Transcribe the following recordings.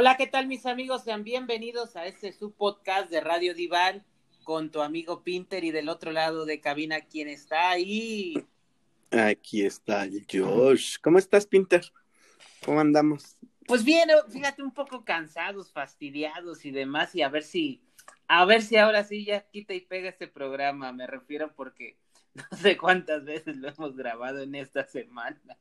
Hola, ¿qué tal mis amigos? Sean bienvenidos a este su podcast de Radio Diván con tu amigo Pinter y del otro lado de cabina, ¿quién está ahí? Aquí está Josh. ¿Cómo estás, Pinter? ¿Cómo andamos? Pues bien, fíjate, un poco cansados, fastidiados y demás, y a ver si, a ver si ahora sí ya quita y pega este programa, me refiero porque no sé cuántas veces lo hemos grabado en esta semana.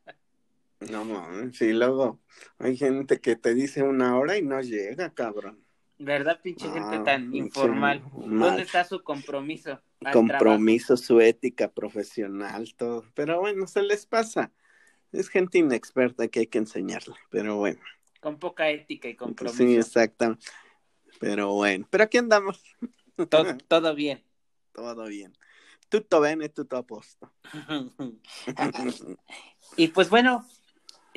No mames, sí, luego hay gente que te dice una hora y no llega, cabrón. ¿Verdad, pinche gente ah, tan informal? ¿Dónde está su compromiso? Compromiso, su ética profesional, todo. Pero bueno, se les pasa. Es gente inexperta que hay que enseñarle, pero bueno. Con poca ética y compromiso. Sí, exacto. Pero bueno, pero aquí andamos. Todo, todo bien. Todo bien. Tutto bene, tutto a posto. y pues bueno,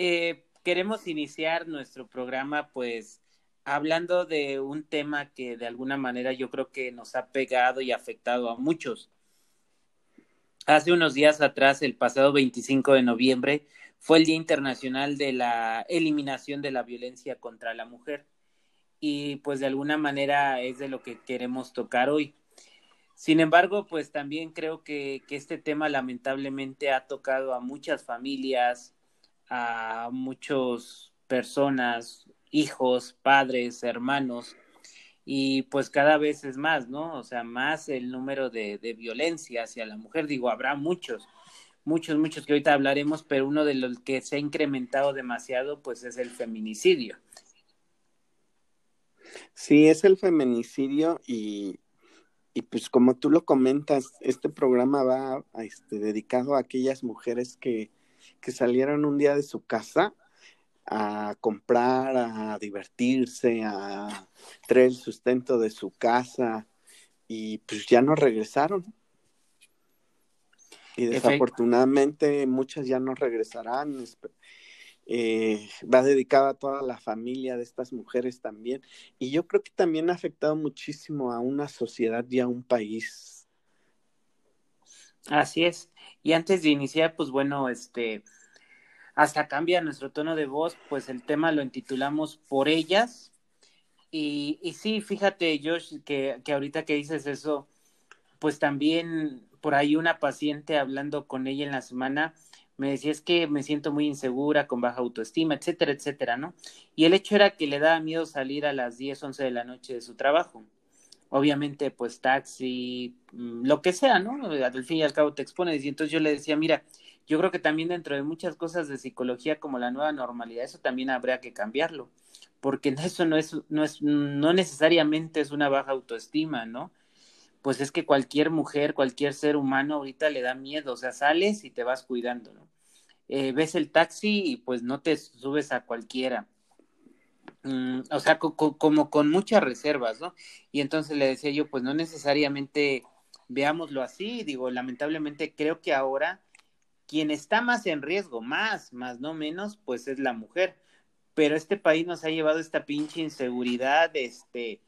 eh, queremos iniciar nuestro programa pues hablando de un tema que de alguna manera yo creo que nos ha pegado y afectado a muchos. Hace unos días atrás, el pasado 25 de noviembre, fue el Día Internacional de la Eliminación de la Violencia contra la Mujer. Y pues de alguna manera es de lo que queremos tocar hoy. Sin embargo, pues también creo que, que este tema lamentablemente ha tocado a muchas familias, a muchas personas, hijos, padres, hermanos, y pues cada vez es más, ¿no? O sea, más el número de, de violencia hacia la mujer, digo, habrá muchos, muchos, muchos que ahorita hablaremos, pero uno de los que se ha incrementado demasiado, pues es el feminicidio. Sí, es el feminicidio y, y pues como tú lo comentas, este programa va este, dedicado a aquellas mujeres que, que salieron un día de su casa a comprar, a divertirse, a traer el sustento de su casa y pues ya no regresaron. Y desafortunadamente muchas ya no regresarán. Eh, va dedicada a toda la familia de estas mujeres también. Y yo creo que también ha afectado muchísimo a una sociedad y a un país. Así es. Y antes de iniciar, pues bueno, este, hasta cambia nuestro tono de voz, pues el tema lo intitulamos Por ellas. Y, y sí, fíjate, Josh, que, que ahorita que dices eso, pues también por ahí una paciente hablando con ella en la semana me decía es que me siento muy insegura, con baja autoestima, etcétera, etcétera, ¿no? Y el hecho era que le daba miedo salir a las 10, 11 de la noche de su trabajo. Obviamente, pues taxi, mm, lo que sea, ¿no? Al fin y al cabo te expones. Y entonces yo le decía, mira, yo creo que también dentro de muchas cosas de psicología como la nueva normalidad, eso también habría que cambiarlo, porque eso no es, no es, no necesariamente es una baja autoestima, ¿no? Pues es que cualquier mujer, cualquier ser humano ahorita le da miedo, o sea, sales y te vas cuidando, ¿no? Eh, ves el taxi y pues no te subes a cualquiera. Mm, o sea, como con muchas reservas, ¿no? Y entonces le decía yo, pues no necesariamente veámoslo así, digo, lamentablemente creo que ahora quien está más en riesgo, más, más no menos, pues es la mujer. Pero este país nos ha llevado esta pinche inseguridad, este,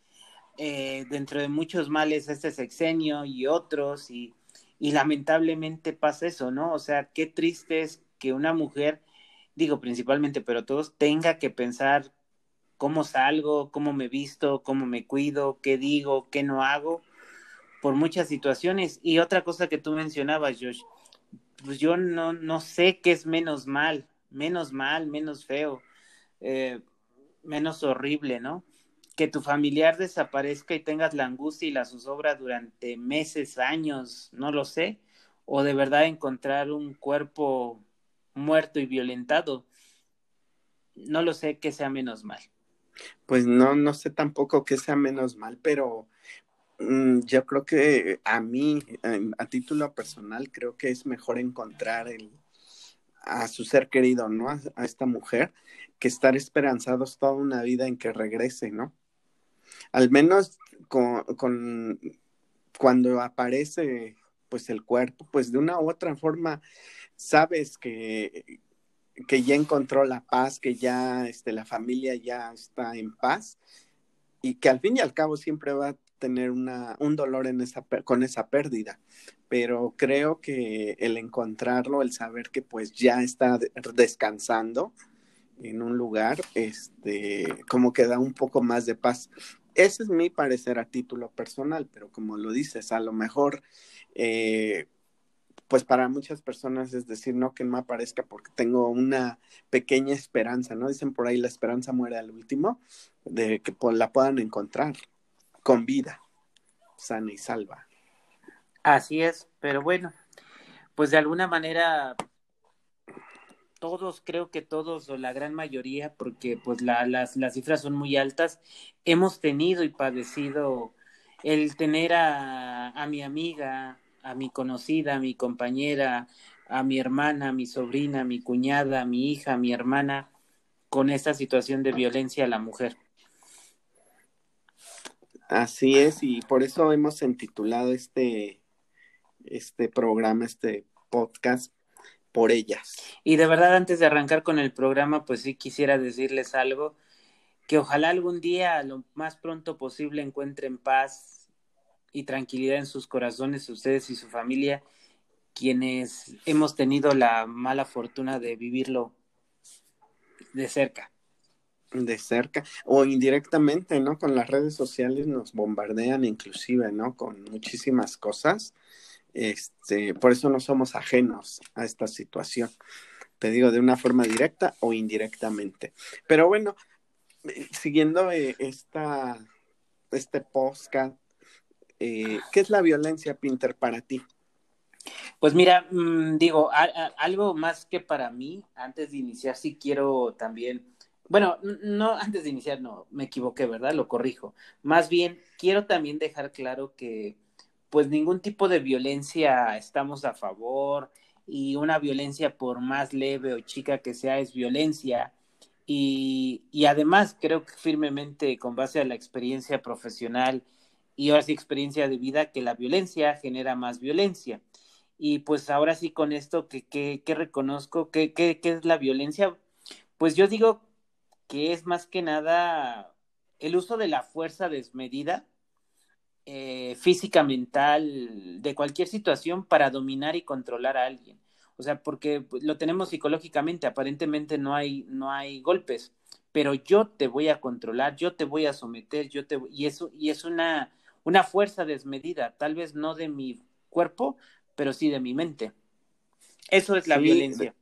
eh, dentro de muchos males, este sexenio y otros, y, y lamentablemente pasa eso, ¿no? O sea, qué triste es que una mujer, digo principalmente, pero todos, tenga que pensar cómo salgo, cómo me visto, cómo me cuido, qué digo, qué no hago, por muchas situaciones. Y otra cosa que tú mencionabas, Josh, pues yo no, no sé qué es menos mal, menos mal, menos feo, eh, menos horrible, ¿no? Que tu familiar desaparezca y tengas la angustia y la zozobra durante meses, años, no lo sé, o de verdad encontrar un cuerpo muerto y violentado, no lo sé que sea menos mal. Pues no, no sé tampoco que sea menos mal, pero Mm, yo creo que a mí, a título personal, creo que es mejor encontrar el, a su ser querido, ¿no? A, esta mujer, que estar esperanzados toda una vida en que regrese, ¿no? Al menos con, con cuando aparece pues el cuerpo, pues de una u otra forma sabes que, que ya encontró la paz, que ya este, la familia ya está en paz y que al fin y al cabo siempre va a tener una, un dolor en esa, con esa pérdida, pero creo que el encontrarlo, el saber que pues ya está descansando en un lugar, este, como que da un poco más de paz. Ese es mi parecer a título personal, pero como lo dices, a lo mejor, eh, pues para muchas personas es decir, no que no aparezca porque tengo una pequeña esperanza, ¿no? Dicen por ahí, la esperanza muere al último, de que la puedan encontrar con vida, sana y salva. Así es, pero bueno, pues de alguna manera todos, creo que todos o la gran mayoría, porque pues la, las, las cifras son muy altas, hemos tenido y padecido el tener a, a mi amiga, a mi conocida, a mi compañera, a mi hermana, a mi sobrina, a mi cuñada, a mi hija, a mi hermana, con esta situación de violencia a la mujer. Así es, y por eso hemos intitulado este, este programa, este podcast, por ellas. Y de verdad, antes de arrancar con el programa, pues sí quisiera decirles algo, que ojalá algún día, lo más pronto posible, encuentren paz y tranquilidad en sus corazones, ustedes y su familia, quienes hemos tenido la mala fortuna de vivirlo de cerca. De cerca o indirectamente, ¿no? Con las redes sociales nos bombardean inclusive, ¿no? Con muchísimas cosas este, por eso no somos ajenos a esta situación. Te digo, de una forma directa o indirectamente. Pero bueno, eh, siguiendo eh, esta, este podcast, eh, ¿qué es la violencia, Pinter, para ti? Pues mira, mm, digo, algo más que para mí, antes de iniciar, sí quiero también, bueno, no, antes de iniciar, no, me equivoqué, ¿verdad? Lo corrijo. Más bien, quiero también dejar claro que pues ningún tipo de violencia estamos a favor y una violencia por más leve o chica que sea es violencia. Y, y además creo que firmemente con base a la experiencia profesional y ahora sí experiencia de vida que la violencia genera más violencia. Y pues ahora sí con esto que, que, reconozco, que, que, es la violencia, pues yo digo que es más que nada el uso de la fuerza desmedida eh, física, mental, de cualquier situación para dominar y controlar a alguien. O sea, porque lo tenemos psicológicamente, aparentemente no hay, no hay golpes, pero yo te voy a controlar, yo te voy a someter, yo te y eso y es una una fuerza desmedida, tal vez no de mi cuerpo, pero sí de mi mente. Eso es la violencia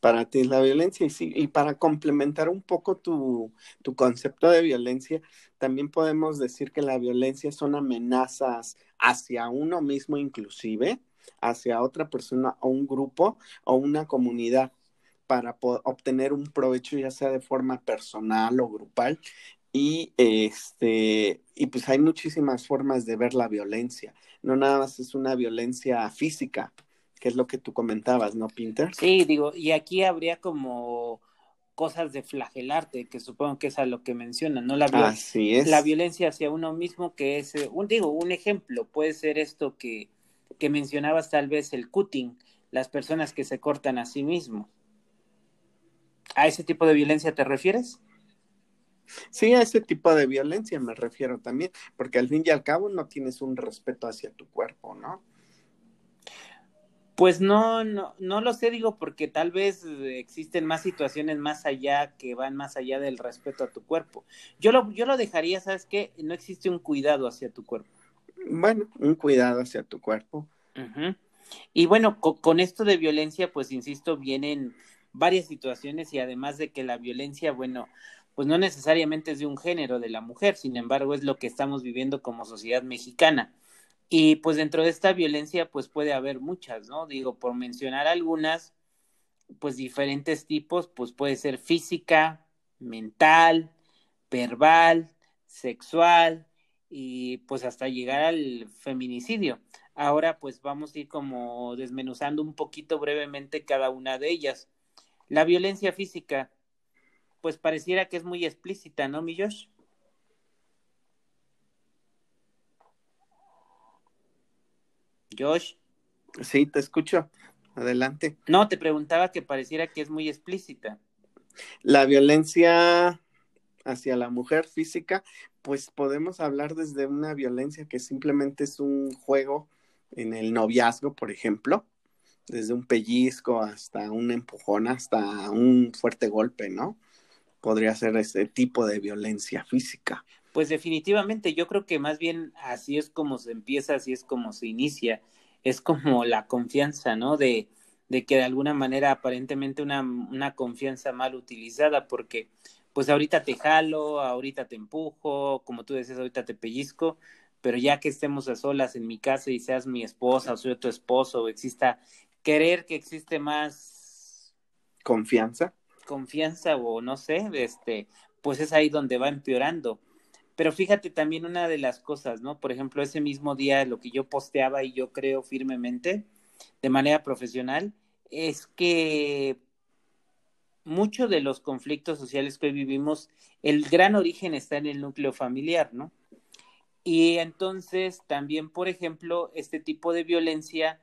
para ti es la violencia y, sí, y para complementar un poco tu, tu, concepto de violencia, también podemos decir que la violencia son amenazas hacia uno mismo inclusive, hacia otra persona o un grupo o una comunidad para obtener un provecho ya sea de forma personal o grupal y este y pues hay muchísimas formas de ver la violencia no nada más es una violencia física que es lo que tú comentabas, ¿no, Pinter? Sí, digo, y aquí habría como cosas de flagelarte, que supongo que es a lo que mencionan, ¿no? La, Así es. la violencia hacia uno mismo, que es, eh, un, digo, un ejemplo, puede ser esto que, que mencionabas tal vez el cutting, las personas que se cortan a sí mismos. ¿A ese tipo de violencia te refieres? Sí, a ese tipo de violencia me refiero también, porque al fin y al cabo no tienes un respeto hacia tu cuerpo, ¿no? Pues no, no, no lo sé, digo, porque tal vez existen más situaciones más allá que van más allá del respeto a tu cuerpo. Yo lo, yo lo dejaría, ¿sabes qué? No existe un cuidado hacia tu cuerpo. Bueno, un cuidado hacia tu cuerpo. Y bueno, con, esto de violencia, pues insisto, vienen varias situaciones y además de que la violencia, bueno, pues no necesariamente es de un género de la mujer, sin embargo es lo que estamos viviendo como sociedad mexicana. Y pues dentro de esta violencia pues puede haber muchas, ¿no? Digo, por mencionar algunas, pues diferentes tipos, pues puede ser física, mental, verbal, sexual y pues hasta llegar al feminicidio. Ahora pues vamos a ir como desmenuzando un poquito brevemente cada una de ellas. La violencia física, pues pareciera que es muy explícita, ¿no, mi Josh? Josh. Sí, te escucho. Adelante. No, te preguntaba que pareciera que es muy explícita. La violencia hacia la mujer física, pues podemos hablar desde una violencia que simplemente es un juego en el noviazgo, por ejemplo, desde un pellizco hasta un empujón, hasta un fuerte golpe, ¿no? Podría ser ese tipo de violencia física. Pues definitivamente, yo creo que más bien así es como se empieza, así es como se inicia, es como la confianza, ¿no? De, de que de alguna manera aparentemente una, una confianza mal utilizada, porque pues ahorita te jalo, ahorita te empujo, como tú decías, ahorita te pellizco, pero ya que estemos a solas en mi casa y seas mi esposa o soy tu esposo o exista querer que existe más confianza, confianza o no sé, este, pues es ahí donde va empeorando. Pero fíjate también una de las cosas, ¿no? Por ejemplo, ese mismo día lo que yo posteaba y yo creo firmemente de manera profesional es que muchos de los conflictos sociales que hoy vivimos, el gran origen está en el núcleo familiar, ¿no? Y entonces también, por ejemplo, este tipo de violencia,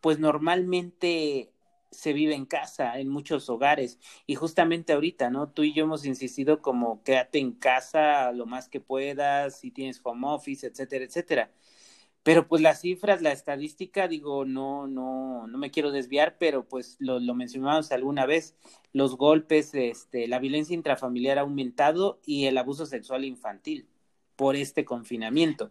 pues normalmente se vive en casa, en muchos hogares. Y justamente ahorita, ¿no? Tú y yo hemos insistido como quédate en casa lo más que puedas, si tienes home office, etcétera, etcétera. Pero pues las cifras, la estadística, digo, no, no, no me quiero desviar, pero pues lo, lo mencionamos alguna vez, los golpes, este, la violencia intrafamiliar ha aumentado y el abuso sexual infantil por este confinamiento.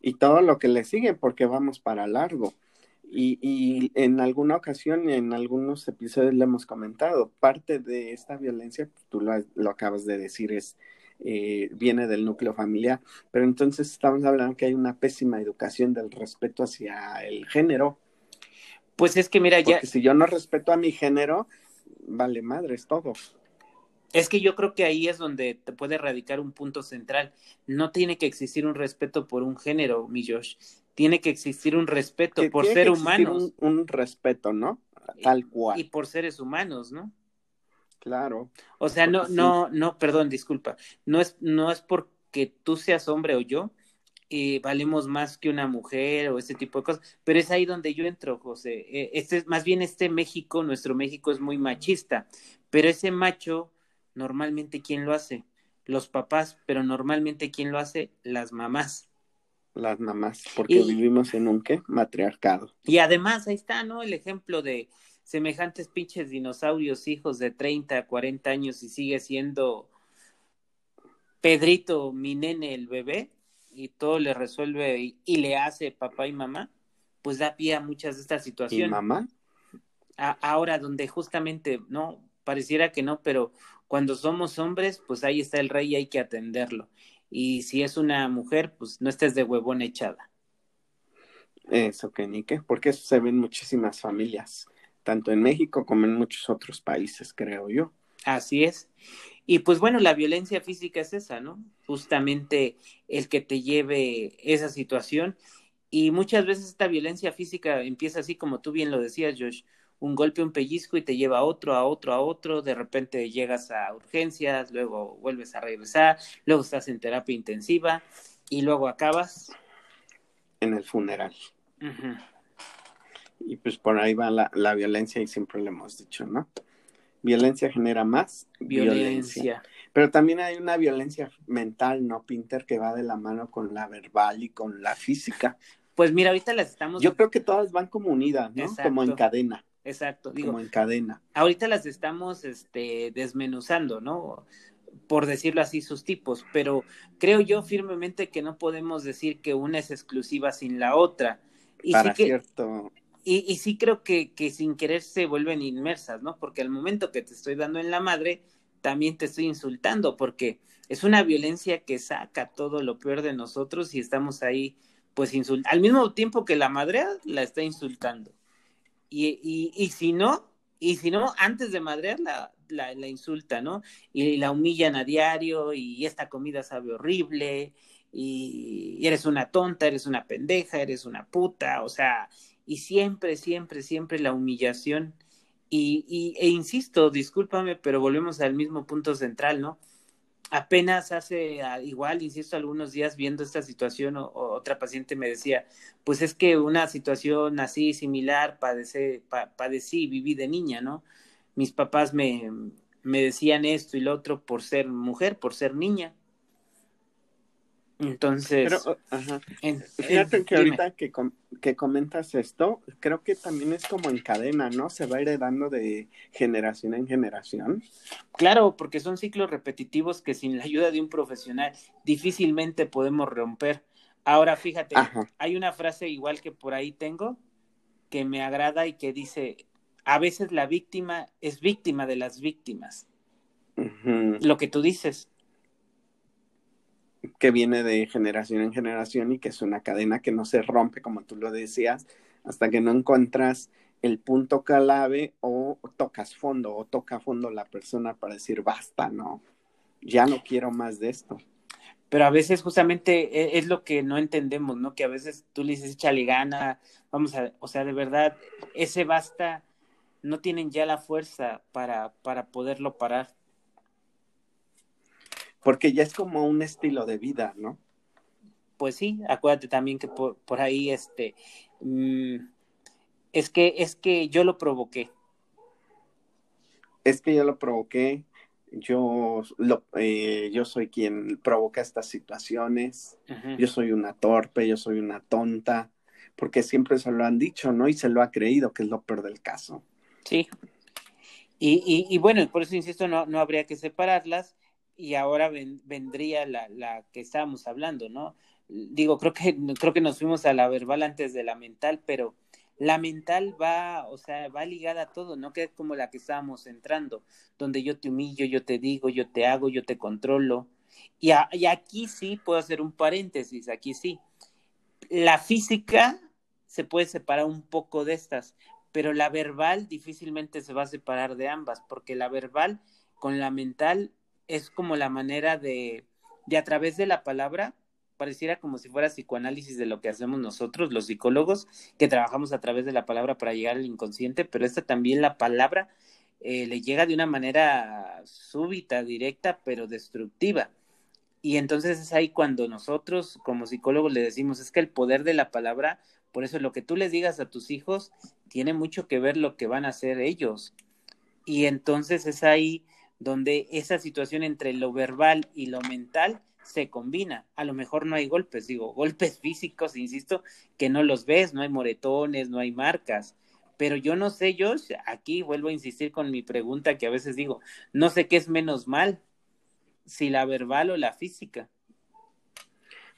Y todo lo que le sigue, porque vamos para largo. Y, y, en alguna ocasión, en algunos episodios le hemos comentado, parte de esta violencia, tú lo, lo acabas de decir, es eh, viene del núcleo familiar, pero entonces estamos hablando que hay una pésima educación del respeto hacia el género. Pues es que mira, Porque si yo no respeto a mi género, vale madre, es todo. Es que yo creo que ahí es donde te puede radicar un punto central. No tiene que existir un respeto por un género, mi Josh. Tiene que existir un respeto por ser humanos. Un, un, respeto, ¿no? Tal cual. Y por seres humanos, ¿no? Claro. O sea, no, no, no, perdón, disculpa. No es, no es porque tú seas hombre o yo, y valemos más que una mujer o ese tipo de cosas, pero es ahí donde yo entro, José. E, este es, más bien este México, nuestro México es muy machista, pero ese macho, normalmente, ¿quién lo hace? Los papás, pero normalmente, ¿quién lo hace? Las mamás. Las mamás, porque vivimos en un qué? Matriarcado. Y además, ahí está, ¿no? El ejemplo de, semejantes pinches dinosaurios, hijos de 30, 40 años y sigue siendo Pedrito, mi nene, el bebé, y todo le resuelve y, le hace papá y mamá, pues da pie a muchas de estas situaciones. ¿Y mamá? ahora, donde justamente, no, pareciera que no, pero cuando somos hombres, pues ahí está el rey y hay que atenderlo. Y si es una mujer, pues no estés de huevón echada. Eso que ni qué, porque eso se ve en muchísimas familias tanto en México como en muchos otros países, creo yo. Así es. Y pues bueno, la violencia física es esa, ¿no? Justamente el que te lleve esa situación. Y muchas veces esta violencia física empieza así como tú bien lo decías, Josh, un golpe, un pellizco y te lleva a otro, a otro, a otro, de repente llegas a urgencias, luego vuelves a regresar, luego estás en terapia intensiva y luego acabas en el funeral y pues por ahí va la, la, violencia y siempre le hemos dicho, ¿no? Violencia genera más violencia. Pero también hay una violencia mental, ¿no, Pinter? Que va de la mano con la verbal y con la física. Pues mira, ahorita las estamos... Yo creo que todas van como unidas, ¿no? Como en cadena. Exacto, digo. Como en cadena. Ahorita las estamos este, desmenuzando, ¿no? Por decirlo así, sus tipos, pero creo yo firmemente que no podemos decir que una es exclusiva sin la otra. Y Para sí que, cierto y, y sí creo que, que sin querer se vuelven inmersas, ¿no? Porque al momento que te estoy dando en la madre, también te estoy insultando, porque es una violencia que saca todo lo peor de nosotros y estamos ahí, pues, insultando. Al mismo tiempo que la madre la está insultando. Y, y, y si no, y si no, antes de madrear la, la, insulta, ¿no? Y la humillan a diario y esta comida sabe horrible y eres una tonta, eres una pendeja, eres una puta, o sea, y siempre, siempre, siempre la humillación. Y, y, e insisto, discúlpame, pero volvemos al mismo punto central, ¿no? Apenas hace, ah, igual, insisto, algunos días viendo esta situación, o, otra paciente me decía, pues es que una situación así similar padece, pa, padecí, viví de niña, ¿no? Mis papás me, me decían esto y lo otro por ser mujer, por ser niña. Entonces, Pero, ajá. fíjate que ahorita que, que comentas esto, creo que también es como en cadena, ¿no? Se va heredando de generación en generación. Claro, porque son ciclos repetitivos que sin la ayuda de un profesional difícilmente podemos romper. Ahora, fíjate, hay una frase igual que por ahí tengo que me agrada y que dice, a veces la víctima es víctima de las víctimas. Lo que tú dices, que viene de generación en generación y que es una cadena que no se rompe, como tú lo decías, hasta que no encuentras el punto clave o tocas fondo o toca fondo la persona para decir basta, no, ya no quiero más de esto. Pero a veces justamente e, es lo que no entendemos, ¿no? Que a veces tú le dices, échale gana, vamos a, o sea, de verdad, ese basta, no tienen ya la fuerza para, para poderlo parar porque ya es como un estilo de vida, ¿no? Pues sí, acuérdate también que por, ahí, este, mm, es que, es que yo lo provoqué. Es que yo lo provoqué, yo, lo, eh, yo soy quien provoca estas situaciones, yo soy una torpe, yo soy una tonta, porque siempre se lo han dicho, ¿no? Y se lo ha creído, que es lo peor del caso. Sí. Y, y, y bueno, por eso insisto, no, no habría que separarlas, y ahora vendría la, la, que estábamos hablando, ¿no? Digo, creo que, creo que nos fuimos a la verbal antes de la mental, pero la mental va, o sea, va ligada a todo, ¿no? Que es como la que estábamos entrando, donde yo te humillo, yo te digo, yo te hago, yo te controlo. Y, y aquí sí puedo hacer un paréntesis, aquí sí. La física se puede separar un poco de estas, pero la verbal difícilmente se va a separar de ambas, porque la verbal con la mental es como la manera de, de a través de la palabra, pareciera como si fuera psicoanálisis de lo que hacemos nosotros, los psicólogos, que trabajamos a través de la palabra para llegar al inconsciente, pero esta también la palabra eh, le llega de una manera súbita, directa, pero destructiva. Y entonces es ahí cuando nosotros como psicólogos le decimos, es que el poder de la palabra, por eso lo que tú les digas a tus hijos, tiene mucho que ver lo que van a hacer ellos. Y entonces es ahí donde esa situación entre lo verbal y lo mental se combina. A lo mejor no hay golpes, digo, golpes físicos, insisto, que no los ves, no hay moretones, no hay marcas. Pero yo no sé, yo aquí vuelvo a insistir con mi pregunta que a veces digo, no sé qué es menos mal, si la verbal o la física.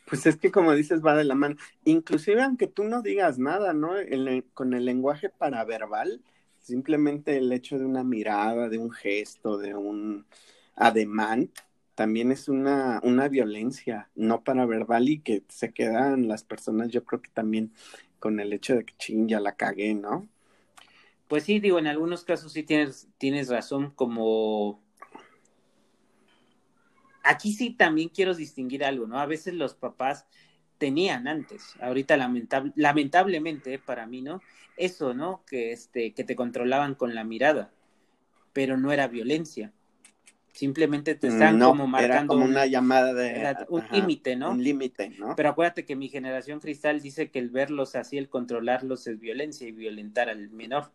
Pues es que como dices, va de la mano. Inclusive aunque tú no digas nada, ¿no? con el lenguaje paraverbal, Simplemente el hecho de una mirada, de un gesto, de un ademán, también es una, una violencia no para verbal y que se quedan las personas, yo creo que también con el hecho de que ching, ya la cagué, ¿no? Pues sí, digo, en algunos casos sí tienes, tienes razón, como aquí sí también quiero distinguir algo, ¿no? A veces los papás tenían antes. Ahorita lamentable, lamentablemente para mí, ¿no? Eso, ¿no? Que este que te controlaban con la mirada, pero no era violencia. Simplemente te están como marcando era como una llamada de un límite, ¿no? Un límite, ¿no? Pero acuérdate que mi generación cristal dice que el verlos así, el controlarlos es violencia y violentar al menor.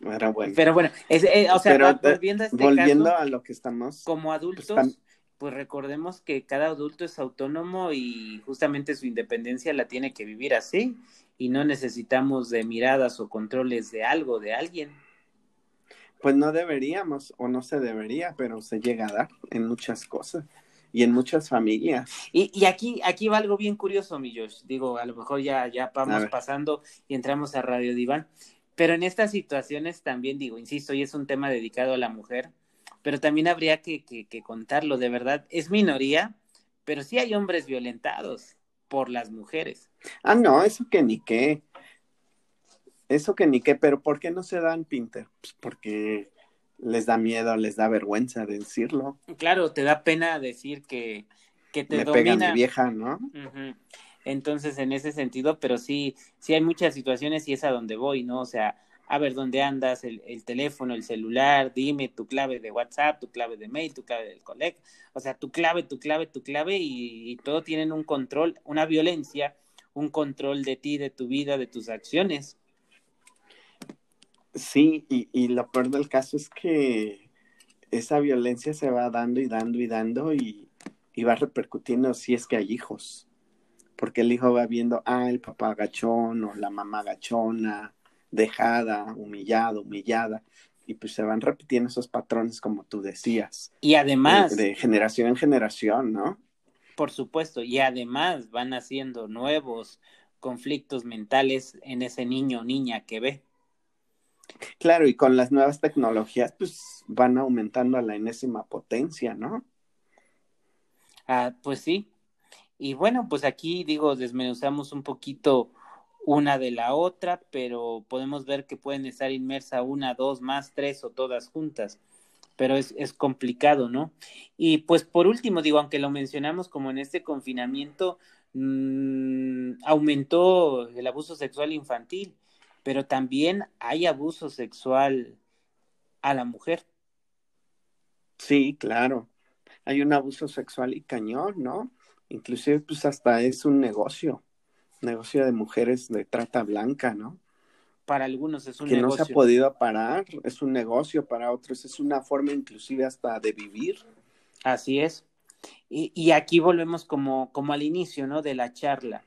Era bueno. Pero bueno, eh, o sea, volviendo, a, este volviendo a lo que estamos como pues, adultos, pues recordemos que cada adulto es autónomo y justamente su independencia la tiene que vivir así y no necesitamos de miradas o controles de algo, de alguien. Pues no deberíamos o no se debería, pero se llega a dar en muchas cosas y en muchas familias. Y, y aquí, aquí va algo bien curioso, mi Josh. Digo, a lo mejor ya, ya vamos pasando y entramos a Radio Diván. Pero en estas situaciones también digo, insisto, y es un tema dedicado a la mujer, pero también habría que, contarlo, de verdad, es minoría, pero sí hay hombres violentados por las mujeres. Ah, no, eso que ni qué. Eso que ni qué, pero ¿por qué no se dan Pinter? Pues porque les da miedo, les da vergüenza decirlo. Claro, te da pena decir que, que te Me domina. mi vieja, ¿no? Entonces, en ese sentido, pero sí, sí hay muchas situaciones y es a donde voy, ¿no? O sea, a ver dónde andas, el, teléfono, el celular, dime tu clave de WhatsApp, tu clave de mail, tu clave del collect, o sea, tu clave, tu clave, tu clave y, todo tienen un control, una violencia, un control de ti, de tu vida, de tus acciones. Sí, y, y lo peor del caso es que esa violencia se va dando y dando y dando y, y va repercutiendo si es que hay hijos. Porque el hijo va viendo, ah, el papá agachón o la mamá agachona, dejada, humillado, humillada. Y pues se van repitiendo esos patrones como tú decías. Y además... De, de generación en generación, ¿no? Por supuesto, y además van haciendo nuevos conflictos mentales en ese niño o niña que ve. Claro, y con las nuevas tecnologías, pues van aumentando a la enésima potencia, ¿no? Ah, pues sí. Y bueno, pues aquí digo, desmenuzamos un poquito una de la otra, pero podemos ver que pueden estar inmersa una, dos, más, tres o todas juntas. Pero es, es complicado, ¿no? Y pues por último, digo, aunque lo mencionamos como en este confinamiento, mmm, aumentó el abuso sexual infantil pero también hay abuso sexual a la mujer. Sí, claro. Hay un abuso sexual y cañón, ¿no? Inclusive, pues hasta es un negocio, negocio de mujeres de trata blanca, ¿no? Para algunos es un que negocio. no se ha podido parar, es un negocio, para otros es una forma inclusive hasta de vivir. Así es. Y, y aquí volvemos como, como al inicio, ¿no? De la charla.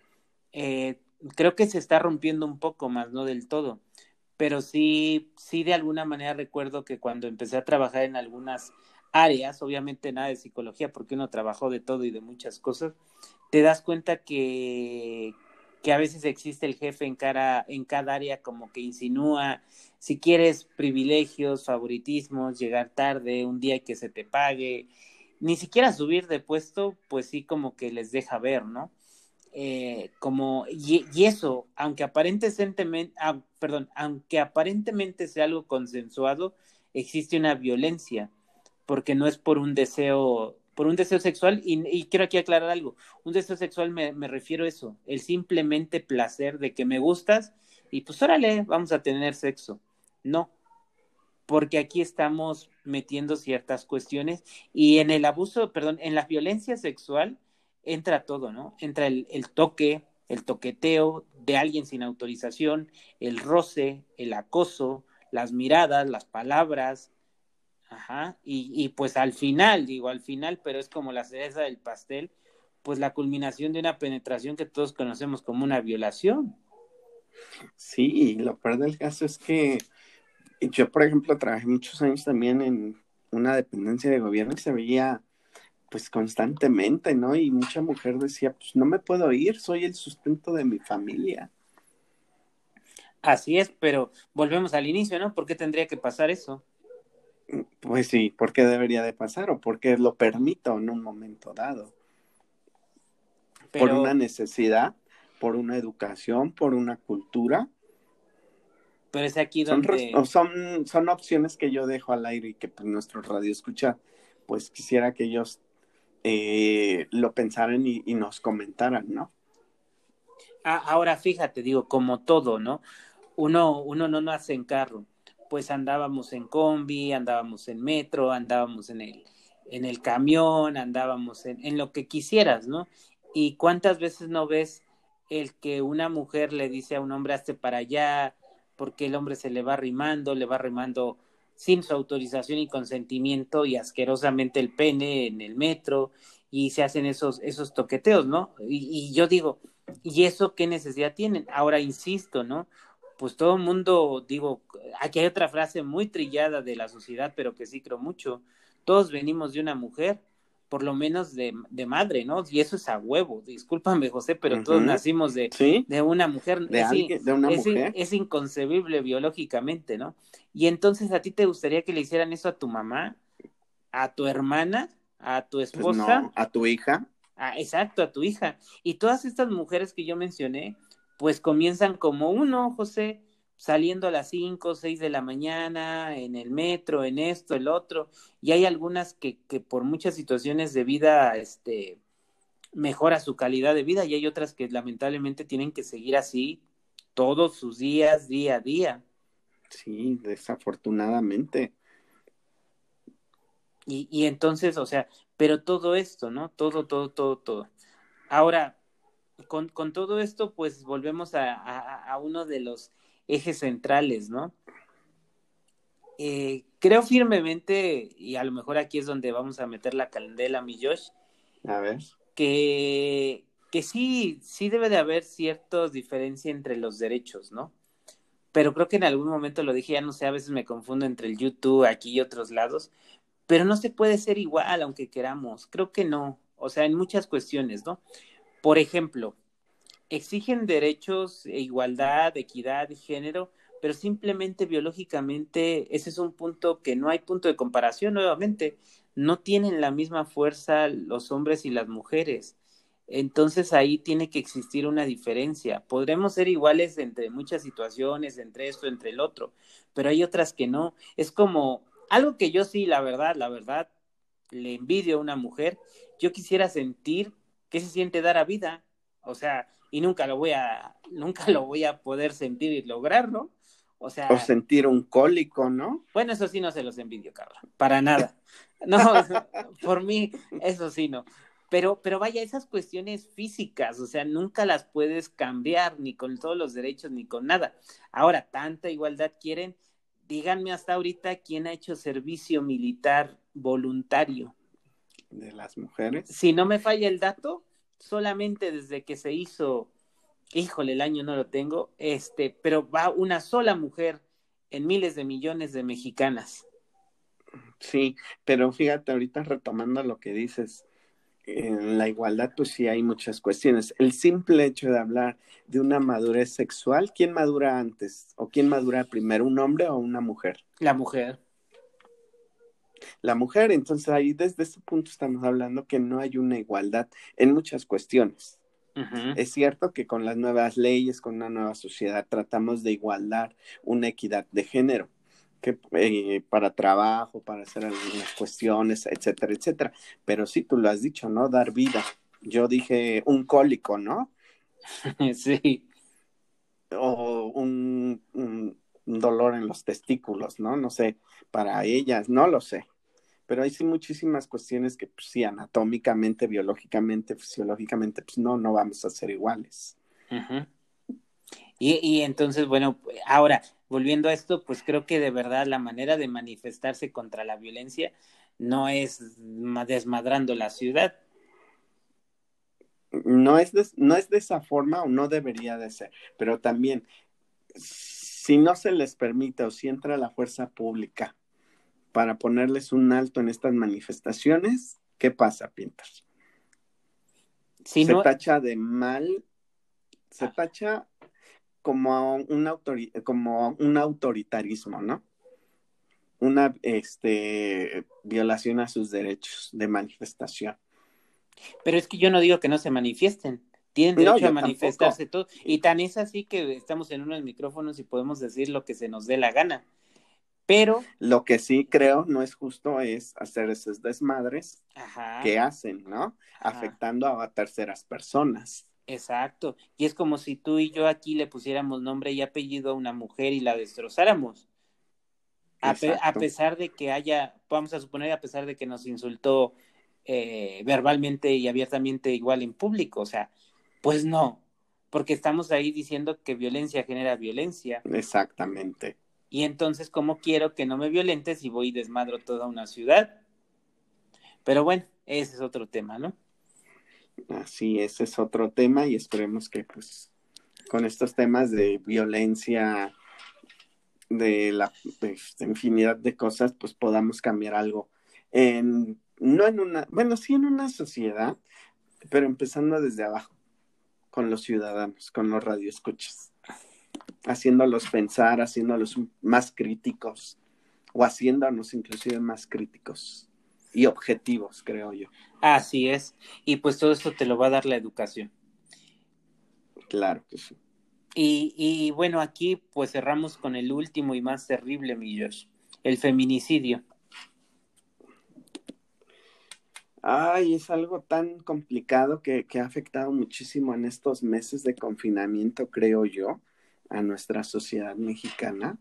Eh, creo que se está rompiendo un poco más, no del todo, pero sí, sí de alguna manera recuerdo que cuando empecé a trabajar en algunas áreas, obviamente nada de psicología, porque uno trabajó de todo y de muchas cosas, te das cuenta que, que a veces existe el jefe en, en cada área como que insinúa, si quieres privilegios, favoritismos, llegar tarde, un día que se te pague, ni siquiera subir de puesto, pues sí como que les deja ver, ¿no? Eh, como y, y, eso, aunque aparentemente, ah, perdón, aunque aparentemente sea algo consensuado, existe una violencia, porque no es por un deseo, por un deseo sexual, y, quiero aquí aclarar algo, un deseo sexual me, me, refiero a eso, el simplemente placer de que me gustas, y pues órale, vamos a tener sexo. No, porque aquí estamos metiendo ciertas cuestiones, y en el abuso, perdón, en la violencia sexual, entra todo, ¿no? Entra el, el, toque, el toqueteo de alguien sin autorización, el roce, el acoso, las miradas, las palabras, ajá, y, y pues al final, digo al final, pero es como la cereza del pastel, pues la culminación de una penetración que todos conocemos como una violación. Sí, lo peor del caso es que yo, por ejemplo, trabajé muchos años también en una dependencia de gobierno y se veía pues constantemente, ¿no? Y mucha mujer decía, pues no me puedo ir, soy el sustento de mi familia. Así es, pero volvemos al inicio, ¿no? ¿Por qué tendría que pasar eso? Pues sí, ¿por qué debería de pasar o por qué lo permito en un momento dado? Pero... Por una necesidad, por una educación, por una cultura. Pero es aquí donde... Son, son, son opciones que yo dejo al aire y que pues, nuestro radio escucha, pues quisiera que ellos eh, lo pensaran y, y, nos comentaran, ¿no? Ahora fíjate, digo, como todo, ¿no? Uno, uno no nace en carro, pues andábamos en combi, andábamos en metro, andábamos en el, en el camión, andábamos en, en lo que quisieras, ¿no? Y cuántas veces no ves el que una mujer le dice a un hombre, hazte para allá, porque el hombre se le va rimando, le va rimando sin su autorización y consentimiento y asquerosamente el pene en el metro y se hacen esos, esos toqueteos, ¿no? Y, y yo digo, ¿y eso qué necesidad tienen? Ahora insisto, ¿no? Pues todo el mundo, digo, aquí hay otra frase muy trillada de la sociedad, pero que sí creo mucho, todos venimos de una mujer, por lo menos de, de, madre, ¿no? Y eso es a huevo, discúlpame José, pero uh -huh. todos nacimos de, ¿Sí? de una mujer. De, es, alguien, de una es, mujer. Es inconcebible biológicamente, ¿no? Y entonces a ti te gustaría que le hicieran eso a tu mamá, a tu hermana, a tu esposa. Pues no, a tu hija. A, exacto, a tu hija. Y todas estas mujeres que yo mencioné, pues comienzan como uno, José, saliendo a las 5 o 6 de la mañana, en el metro, en esto, el otro, y hay algunas que, que por muchas situaciones de vida, este, mejora su calidad de vida, y hay otras que lamentablemente tienen que seguir así todos sus días, día a día. Sí, desafortunadamente. Y, y entonces, o sea, pero todo esto, ¿no? Todo, todo, todo, todo. Ahora, con, con todo esto, pues volvemos a, a, a uno de los ejes centrales, ¿no? Eh, creo firmemente, y a lo mejor aquí es donde vamos a meter la candela, mi Josh, A ver. Que, que sí, sí debe de haber cierta diferencia entre los derechos, ¿no? Pero creo que en algún momento lo dije, ya no sé, a veces me confundo entre el YouTube aquí y otros lados, pero no se puede ser igual aunque queramos, creo que no, o sea, en muchas cuestiones, ¿no? Por ejemplo, exigen derechos, e igualdad, equidad y género, pero simplemente biológicamente ese es un punto que no hay punto de comparación nuevamente, no tienen la misma fuerza los hombres y las mujeres. Entonces ahí tiene que existir una diferencia. Podremos ser iguales entre muchas situaciones, entre esto, entre el otro, pero hay otras que no. Es como algo que yo sí, la verdad, la verdad, le envidio a una mujer. Yo quisiera sentir qué se siente dar a vida. O sea, y nunca lo voy a, nunca lo voy a poder sentir y lograrlo. O sea. O sentir un cólico, ¿no? Bueno, eso sí no se los envidio, Carla. Para nada. No, por mí, eso sí no. Pero, pero vaya, esas cuestiones físicas, o sea, nunca las puedes cambiar, ni con todos los derechos, ni con nada. Ahora, tanta igualdad quieren. Díganme hasta ahorita quién ha hecho servicio militar voluntario. De las mujeres. Si no me falla el dato, solamente desde que se hizo, híjole, el año no lo tengo, este, pero va una sola mujer en miles de millones de mexicanas. Sí, pero fíjate, ahorita retomando lo que dices, en la igualdad, pues sí hay muchas cuestiones. El simple hecho de hablar de una madurez sexual, ¿quién madura antes? ¿O quién madura primero, un hombre o una mujer? La mujer. La mujer, entonces ahí desde ese punto estamos hablando que no hay una igualdad en muchas cuestiones. Es cierto que con las nuevas leyes, con una nueva sociedad, tratamos de igualar una equidad de género, que eh, para trabajo, para hacer algunas cuestiones, etcétera, etcétera. Pero sí, tú lo has dicho, ¿no? Dar vida. Yo dije un cólico, ¿no? sí. O un, un, dolor en los testículos, ¿no? No sé, para ellas, no lo sé. Pero hay sí muchísimas cuestiones que, pues, sí, anatómicamente, biológicamente, fisiológicamente, pues no, no vamos a ser iguales. y, y entonces, bueno, ahora, volviendo a esto, pues creo que de verdad la manera de manifestarse contra la violencia no es desmadrando la ciudad. No es, de, no es de esa forma o no debería de ser, pero también si no se les permite o si entra la fuerza pública para ponerles un alto en estas manifestaciones, ¿qué pasa, Pinter? se tacha de mal, se ah. tacha como un, como un autoritarismo, ¿no? Una este, violación a sus derechos de manifestación. Pero es que yo no digo que no se manifiesten, tienen derecho a manifestarse todo. Y tan es así que estamos en unos micrófonos y podemos decir lo que se nos dé la gana. Pero. Lo que sí creo no es justo es hacer esos desmadres que hacen, ¿no? Afectando a terceras personas. Exacto. Y es como si tú y yo aquí le pusiéramos nombre y apellido a una mujer y la destrozáramos. A, pesar de que haya, vamos a suponer, a pesar de que nos insultó eh, verbalmente y abiertamente igual en público, o sea, pues no, porque estamos ahí diciendo que violencia genera violencia. Exactamente. Y entonces, ¿cómo quiero que no me violentes si voy y desmadro toda una ciudad? Pero bueno, ese es otro tema, ¿no? Así, ese es otro tema y esperemos que pues con estos temas de violencia, de la infinidad de cosas, pues podamos cambiar algo. En, no en una, bueno, sí en una sociedad, pero empezando desde abajo, con los ciudadanos, con los radioescuchas, haciéndolos pensar, haciéndolos más críticos o haciéndonos inclusive más críticos y objetivos, creo yo. Así es. Y pues todo esto te lo va a dar la educación. Claro que sí. Y, y bueno, aquí pues cerramos con el último y más terrible, mi Josh, el feminicidio. Ay, es algo tan complicado que, que ha afectado muchísimo en estos meses de confinamiento, creo yo, a nuestra sociedad mexicana.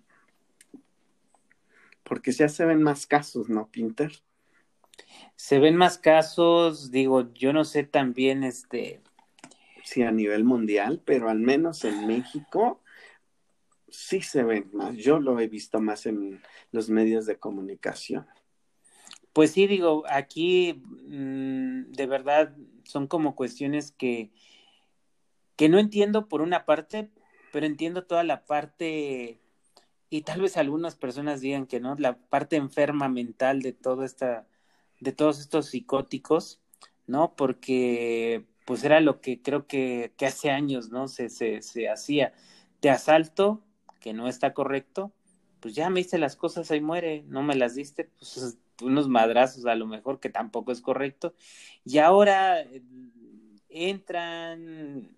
Porque ya se ven más casos, ¿no, Pinter? Se ven más casos, digo, yo no sé también, este... Sí, a nivel mundial, pero al menos en México sí se ven más. Yo lo he visto más en los medios de comunicación. Pues sí, digo, aquí mm, de verdad son como cuestiones que, que no entiendo por una parte, pero entiendo toda la parte, y tal vez algunas personas digan que no, la parte enferma mental de todo esta, de todos estos psicóticos, ¿no? Porque pues era lo que creo que, que hace años, ¿no? Se, se, se hacía. Te asalto, que no está correcto, pues ya me hice las cosas, ahí muere, no me las diste, pues unos madrazos a lo mejor que tampoco es correcto. Y ahora eh, entran,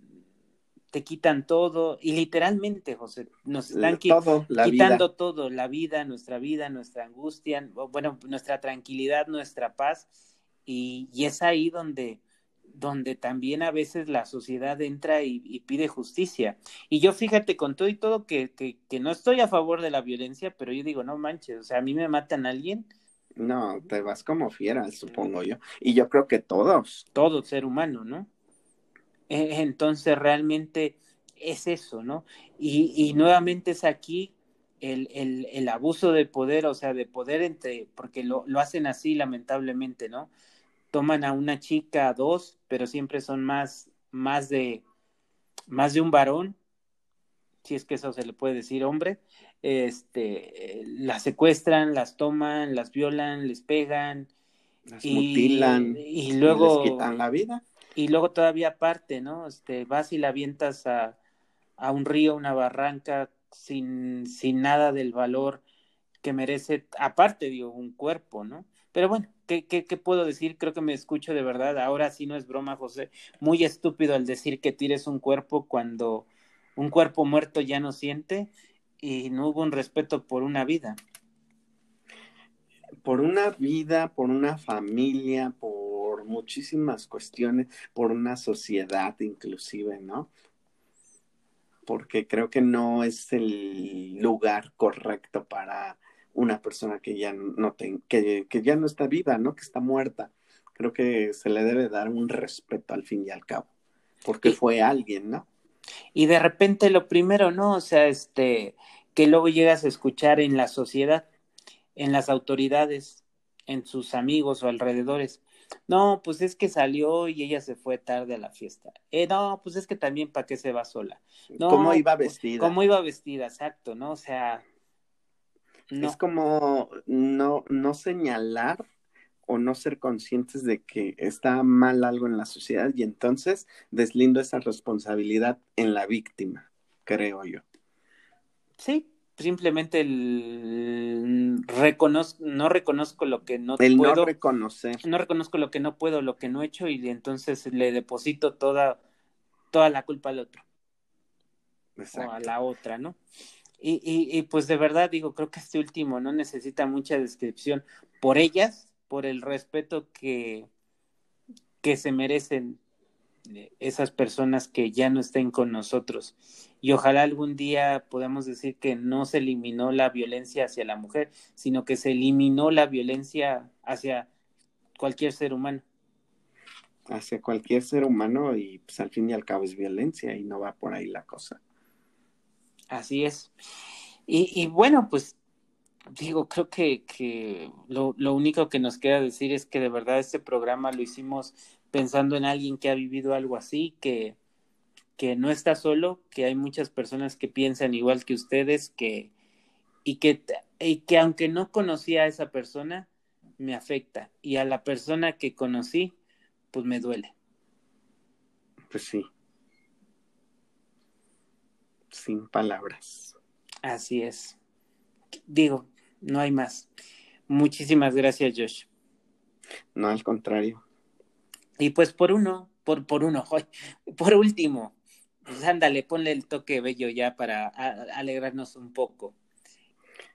te quitan todo, y literalmente, José, nos están quitando todo, la vida, nuestra vida, nuestra angustia, bueno, nuestra tranquilidad, nuestra paz, y, y es ahí donde donde también a veces la sociedad entra y, pide justicia. Y yo fíjate con todo y todo que, que, que, no estoy a favor de la violencia, pero yo digo, no manches, o sea, a mí me matan a alguien. No, te vas como fiera, supongo yo. Y yo creo que todos. Todo ser humano, ¿no? E, entonces realmente es eso, ¿no? Y, y nuevamente es aquí el, el, el, abuso de poder, o sea, de poder entre, porque lo, lo hacen así lamentablemente, ¿no? toman a una chica, dos, pero siempre son más, más de, más de un varón, si es que eso se le puede decir hombre, este, las secuestran, las toman, las violan, les pegan, las mutilan y luego les quitan la vida. Y luego todavía aparte, ¿no? Este, vas y la avientas a, a un río, una barranca, sin, sin nada del valor que merece, aparte, digo, un cuerpo, ¿no? Pero bueno, ¿qué, qué, qué puedo decir? Creo que me escucho de verdad. Ahora sí no es broma, José. Muy estúpido al decir que tires un cuerpo cuando un cuerpo muerto ya no siente y no hubo un respeto por una vida. Por una vida, por una familia, por muchísimas cuestiones, por una sociedad inclusive, ¿no? Porque creo que no es el lugar correcto para una persona que ya no que, que ya no está viva, ¿no? Que está muerta. Creo que se le debe dar un respeto al fin y al cabo, porque fue alguien, ¿no? Y de repente lo primero, ¿no? O sea, este, que luego llegas a escuchar en la sociedad, en las autoridades, en sus amigos o alrededores. No, pues es que salió y ella se fue tarde a la fiesta. Eh, no, pues es que también para qué se va sola. No, ¿Cómo iba vestida? ¿Cómo iba vestida? Exacto, ¿no? O sea, es como no, no señalar o no ser conscientes de que está mal algo en la sociedad y entonces deslindo esa responsabilidad en la víctima, creo yo. Sí, simplemente el reconozco, no reconozco lo que no el puedo. no reconocer. No reconozco lo que no puedo, lo que no he hecho y entonces le deposito toda, toda la culpa al otro. Exacto. O a la otra, ¿no? Y, y, y, pues de verdad digo, creo que este último no necesita mucha descripción por ellas, por el respeto que, que se merecen esas personas que ya no estén con nosotros. Y ojalá algún día podamos decir que no se eliminó la violencia hacia la mujer, sino que se eliminó la violencia hacia cualquier ser humano. Hacia cualquier ser humano y pues al fin y al cabo es violencia y no va por ahí la cosa. Así es. Y, y bueno, pues digo, creo que, que lo, lo, único que nos queda decir es que de verdad este programa lo hicimos pensando en alguien que ha vivido algo así, que, que no está solo, que hay muchas personas que piensan igual que ustedes, que, y, que, y que aunque no conocía a esa persona, me afecta. Y a la persona que conocí, pues me duele. Pues sí sin palabras. Así es. Digo, no hay más. Muchísimas gracias, Josh. No, al contrario. Y pues por uno, por, por uno, por último, pues ándale, ponle el toque bello ya para alegrarnos un poco.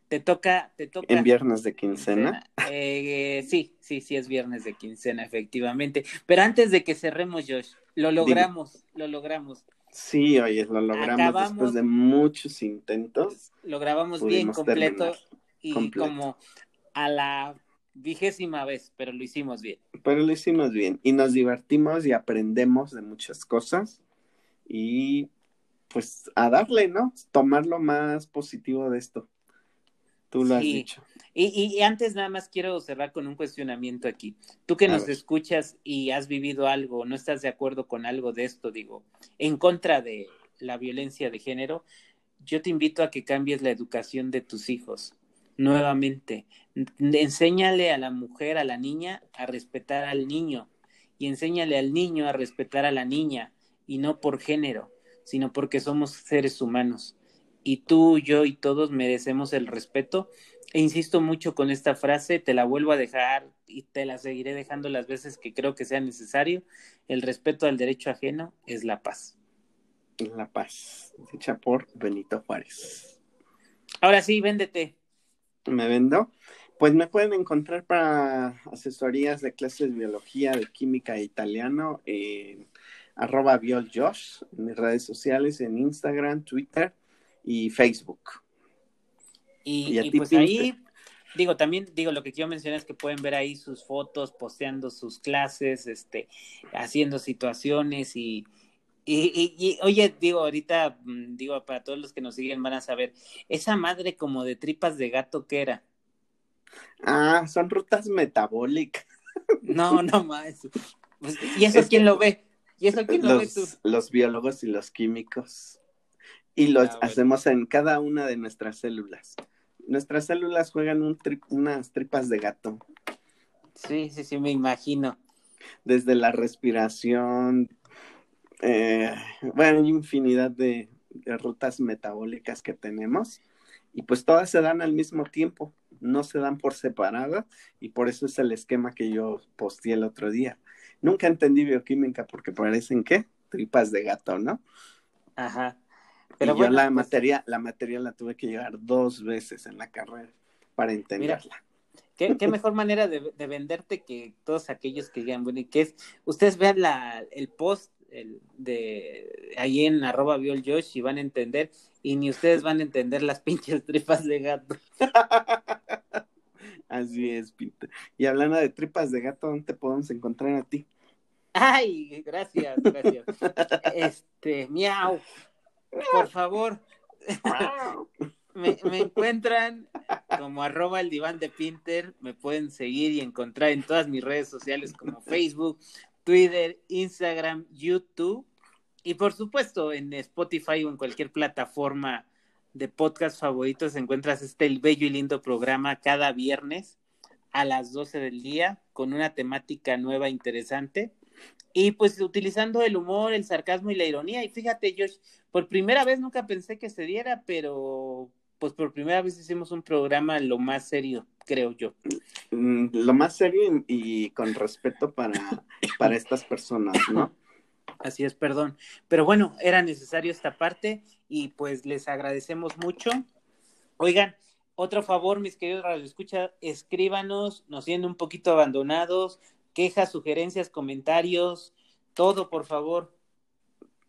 Te toca, te toca. ¿En viernes de quincena? Eh, sí, sí, sí, es viernes de quincena, efectivamente. Pero antes de que cerremos, Josh, lo logramos, lo logramos. Sí, oye, lo logramos después de muchos intentos. Lo grabamos bien completo y como a la vigésima vez, pero lo hicimos bien. Pero lo hicimos bien y nos divertimos y aprendemos de muchas cosas y pues a darle, ¿no? Tomar lo más positivo de esto. Tú lo has dicho. Y, antes nada más quiero cerrar con un cuestionamiento aquí. Tú que nos escuchas y has vivido algo, no estás de acuerdo con algo de esto, digo, en contra de la violencia de género, yo te invito a que cambies la educación de tus hijos. Nuevamente, enséñale a la mujer, a la niña, a respetar al niño y enséñale al niño a respetar a la niña y no por género, sino porque somos seres humanos. Y tú, yo y todos merecemos el respeto. E insisto mucho con esta frase, te la vuelvo a dejar y te la seguiré dejando las veces que creo que sea necesario. El respeto al derecho ajeno es la paz. La paz, dicha por Benito Juárez. Ahora sí, véndete. ¿Me vendo? Pues me pueden encontrar para asesorías de clases de biología, de química e italiano en arroba bioljosh en mis redes sociales, en Instagram, Twitter y Facebook. Y, pues ahí, digo, también, digo, lo que quiero mencionar es que pueden ver ahí sus fotos, posteando sus clases, este, haciendo situaciones y, y, y, oye, digo, ahorita, mm, digo, para todos los que nos siguen van a saber, esa madre como de tripas de gato que era. Ah, son rutas metabólicas. No, no más. Pues, ¿Y eso quién lo ve? ¿Y eso quién lo ve tú? Los biólogos y los químicos. Y lo ah, hacemos en cada una de nuestras células. Nuestras células juegan un unas tripas de gato. Sí, sí, sí, me imagino. Desde la respiración, eh, bueno, hay infinidad de rutas metabólicas que tenemos y pues todas se dan al mismo tiempo no se dan por separado y por eso es el esquema que yo posteé el otro día. Nunca entendí bioquímica porque parecen qué? Tripas de gato, ¿no? Ajá. Pero yo la pues materia, la materia la tuve que llevar dos veces en la carrera para entenderla. ¿qué, mejor manera de, venderte que todos aquellos que digan, bueno, y que es, ustedes vean la, el post el de ahí en arroba Josh y van a entender, y ni ustedes van a entender las pinches tripas de gato. Así es, Pinto. Y hablando de tripas de gato, ¿dónde te podemos encontrar a ti? Ay, gracias, gracias. Este, miau. Por favor. me, me, encuentran como arroba el diván de Pinter. Me pueden seguir y encontrar en todas mis redes sociales como Facebook, Twitter, Instagram, YouTube y por supuesto en Spotify o en cualquier plataforma de podcast favoritos encuentras este bello y lindo programa cada viernes a las 12 del día con una temática nueva interesante y pues utilizando el humor, el sarcasmo y la ironía. Y fíjate, Josh, por primera vez nunca pensé que se diera, pero pues por primera vez hicimos un programa lo más serio, creo yo. Mm, lo más serio y, con respeto para, para estas personas, ¿no? Así es, perdón. Pero bueno, era necesario esta parte y pues les agradecemos mucho. Oigan, otro favor, mis queridos escucha, escríbanos, nos siendo un poquito abandonados, quejas, sugerencias, comentarios, todo, por favor.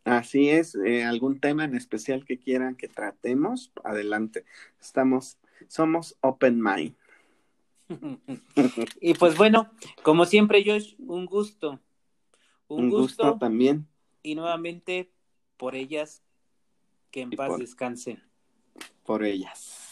Así es, eh, algún tema en especial que quieran que tratemos, adelante. Estamos, somos open mind. y pues bueno, como siempre, Josh, un gusto. Un, gusto, también. Y nuevamente, por ellas, que en paz descansen. Por ellas.